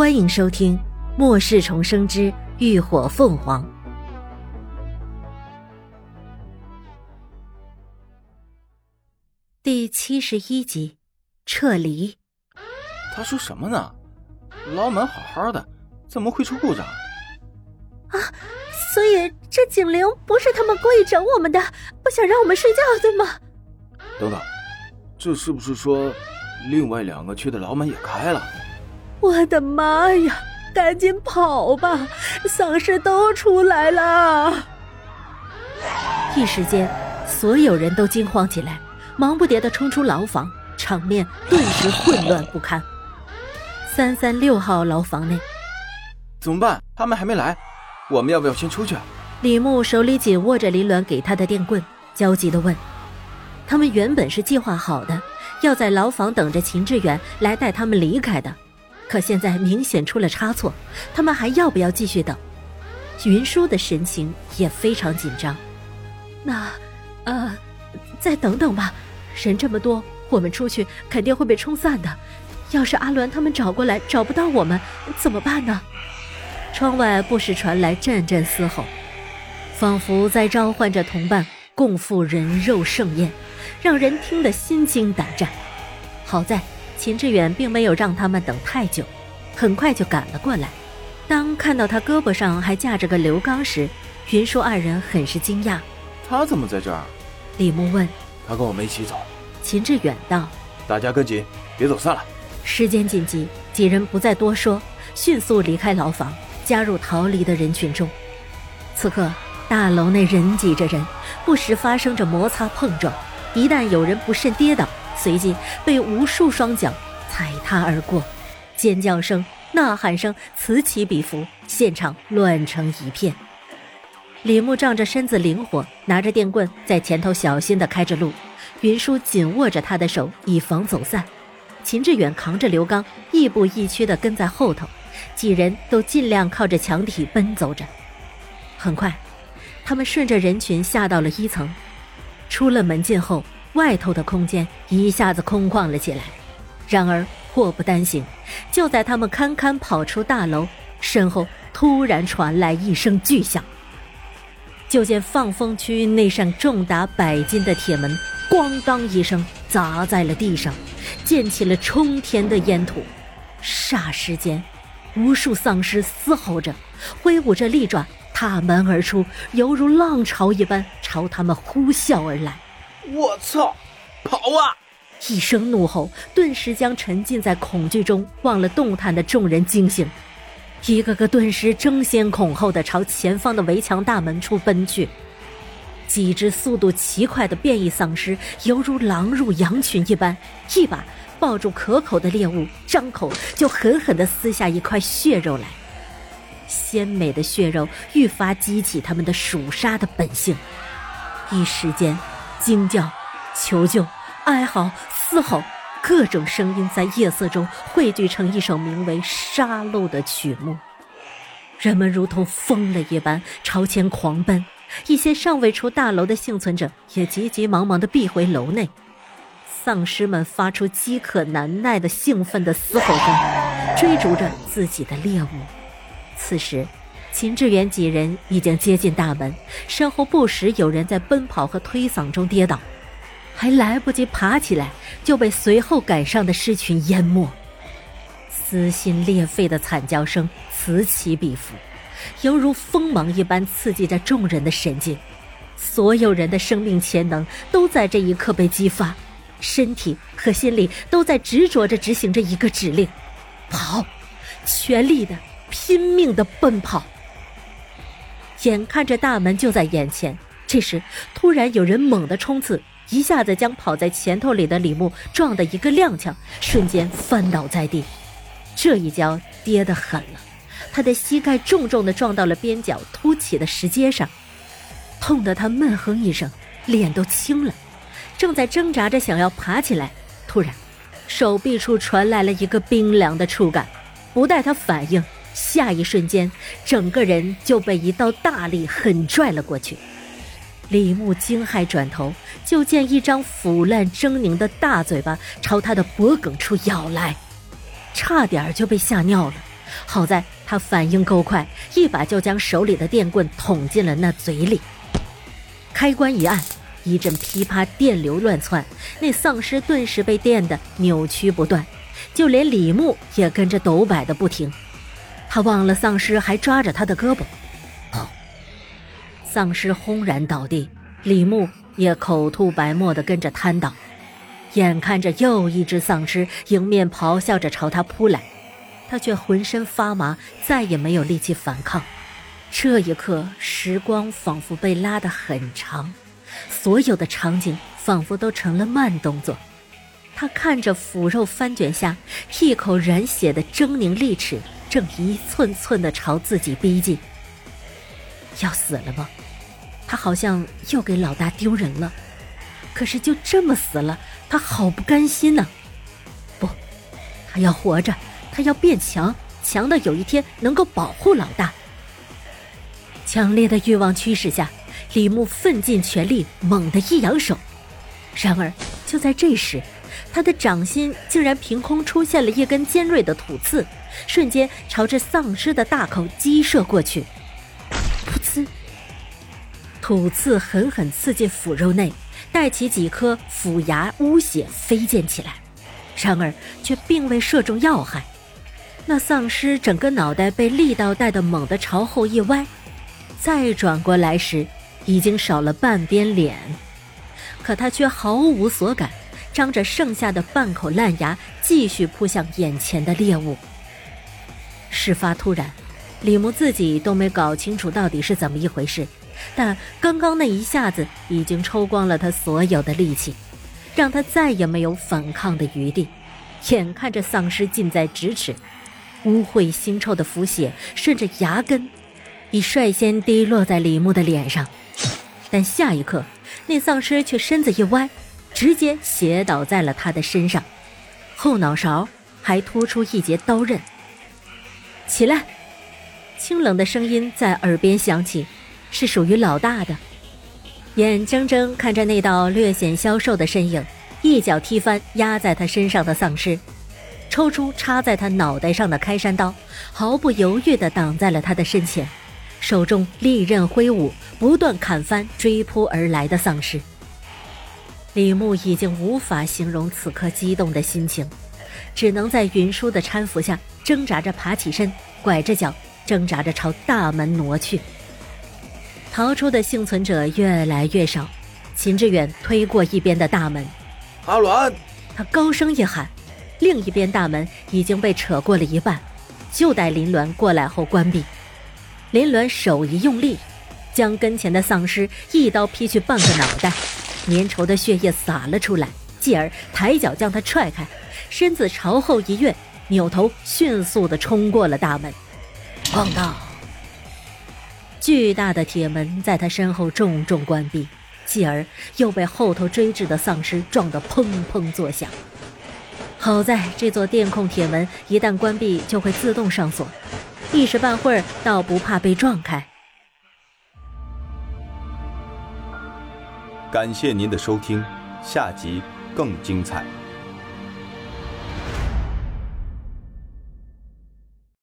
欢迎收听《末世重生之浴火凤凰》第七十一集，撤离。他说什么呢？牢门好好的，怎么会出故障？啊，所以这警铃不是他们故意整我们的，不想让我们睡觉，对吗？等等，这是不是说另外两个区的牢门也开了？我的妈呀！赶紧跑吧，丧尸都出来了！一时间，所有人都惊慌起来，忙不迭的冲出牢房，场面顿时混乱不堪。三三六号牢房内，怎么办？他们还没来，我们要不要先出去？李牧手里紧握着林鸾给他的电棍，焦急的问：“他们原本是计划好的，要在牢房等着秦志远来带他们离开的。”可现在明显出了差错，他们还要不要继续等？云舒的神情也非常紧张。那，呃，再等等吧。人这么多，我们出去肯定会被冲散的。要是阿伦他们找过来找不到我们，怎么办呢？窗外不时传来阵阵嘶吼，仿佛在召唤着同伴共赴人肉盛宴，让人听得心惊胆战。好在。秦志远并没有让他们等太久，很快就赶了过来。当看到他胳膊上还架着个刘刚时，云舒二人很是惊讶。他怎么在这儿？李牧问。他跟我们一起走。秦志远道。大家跟紧，别走散了。时间紧急，几人不再多说，迅速离开牢房，加入逃离的人群中。此刻大楼内人挤着人，不时发生着摩擦碰撞，一旦有人不慎跌倒。随即被无数双脚踩踏而过，尖叫声、呐喊声此起彼伏，现场乱成一片。李牧仗着身子灵活，拿着电棍在前头小心地开着路，云舒紧握着他的手，以防走散。秦志远扛着刘刚，亦步亦趋地跟在后头，几人都尽量靠着墙体奔走着。很快，他们顺着人群下到了一层，出了门进后。外头的空间一下子空旷了起来，然而祸不单行，就在他们堪堪跑出大楼，身后突然传来一声巨响。就见放风区那扇重达百斤的铁门“咣当”一声砸在了地上，溅起了冲天的烟土。霎时间，无数丧尸嘶吼着，挥舞着利爪，踏门而出，犹如浪潮一般朝他们呼啸而来。我操！跑啊！一声怒吼，顿时将沉浸在恐惧中忘了动弹的众人惊醒，一个个顿时争先恐后的朝前方的围墙大门处奔去。几只速度奇快的变异丧尸犹如狼入羊群一般，一把抱住可口的猎物，张口就狠狠地撕下一块血肉来。鲜美的血肉愈发激起他们的鼠杀的本性，一时间。惊叫、求救、哀嚎、嘶吼，各种声音在夜色中汇聚成一首名为《杀戮》的曲目。人们如同疯了一般朝前狂奔，一些尚未出大楼的幸存者也急急忙忙地避回楼内。丧尸们发出饥渴难耐的兴奋的嘶吼声，追逐着自己的猎物。此时。秦志远几人已经接近大门，身后不时有人在奔跑和推搡中跌倒，还来不及爬起来，就被随后赶上的尸群淹没。撕心裂肺的惨叫声此起彼伏，犹如锋芒一般刺激着众人的神经。所有人的生命潜能都在这一刻被激发，身体和心理都在执着着执行着一个指令：跑，全力的、拼命的奔跑。眼看着大门就在眼前，这时突然有人猛地冲刺，一下子将跑在前头里的李牧撞得一个踉跄，瞬间翻倒在地。这一跤跌得狠了，他的膝盖重重地撞到了边角凸起的石阶上，痛得他闷哼一声，脸都青了。正在挣扎着想要爬起来，突然，手臂处传来了一个冰凉的触感，不待他反应。下一瞬间，整个人就被一道大力狠拽了过去。李牧惊骇转头，就见一张腐烂狰狞的大嘴巴朝他的脖颈处咬来，差点就被吓尿了。好在他反应够快，一把就将手里的电棍捅进了那嘴里。开关一按，一阵噼啪电流乱窜，那丧尸顿时被电得扭曲不断，就连李牧也跟着抖摆的不停。他忘了丧尸还抓着他的胳膊，丧尸轰然倒地，李牧也口吐白沫的跟着瘫倒。眼看着又一只丧尸迎面咆哮着朝他扑来，他却浑身发麻，再也没有力气反抗。这一刻，时光仿佛被拉得很长，所有的场景仿佛都成了慢动作。他看着腐肉翻卷下一口染血的狰狞利齿，正一寸寸地朝自己逼近。要死了吗？他好像又给老大丢人了。可是就这么死了，他好不甘心呢。不，他要活着，他要变强，强到有一天能够保护老大。强烈的欲望驱使下，李牧奋尽全力，猛地一扬手。然而，就在这时，他的掌心竟然凭空出现了一根尖锐的土刺，瞬间朝着丧尸的大口击射过去。噗呲，土刺狠狠刺进腐肉内，带起几颗腐牙，污血飞溅起来。然而，却并未射中要害。那丧尸整个脑袋被利刀带得猛地朝后一歪。再转过来时，已经少了半边脸，可他却毫无所感，张着剩下的半口烂牙，继续扑向眼前的猎物。事发突然，李牧自己都没搞清楚到底是怎么一回事，但刚刚那一下子已经抽光了他所有的力气，让他再也没有反抗的余地。眼看着丧尸近在咫尺，污秽腥臭的腐血顺着牙根。已率先滴落在李牧的脸上，但下一刻，那丧尸却身子一歪，直接斜倒在了他的身上，后脑勺还突出一截刀刃。起来！清冷的声音在耳边响起，是属于老大的。眼睁睁看着那道略显消瘦的身影，一脚踢翻压在他身上的丧尸，抽出插在他脑袋上的开山刀，毫不犹豫地挡在了他的身前。手中利刃挥舞，不断砍翻追扑而来的丧尸。李牧已经无法形容此刻激动的心情，只能在云舒的搀扶下挣扎着爬起身，拐着脚挣扎着朝大门挪去。逃出的幸存者越来越少，秦志远推过一边的大门，阿鸾，他高声一喊，另一边大门已经被扯过了一半，就待林鸾过来后关闭。林鸾手一用力，将跟前的丧尸一刀劈去半个脑袋，粘稠的血液洒了出来，继而抬脚将他踹开，身子朝后一跃，扭头迅速地冲过了大门。咣当！巨大的铁门在他身后重重关闭，继而又被后头追至的丧尸撞得砰砰作响。好在这座电控铁门一旦关闭就会自动上锁。一时半会儿倒不怕被撞开。感谢您的收听，下集更精彩。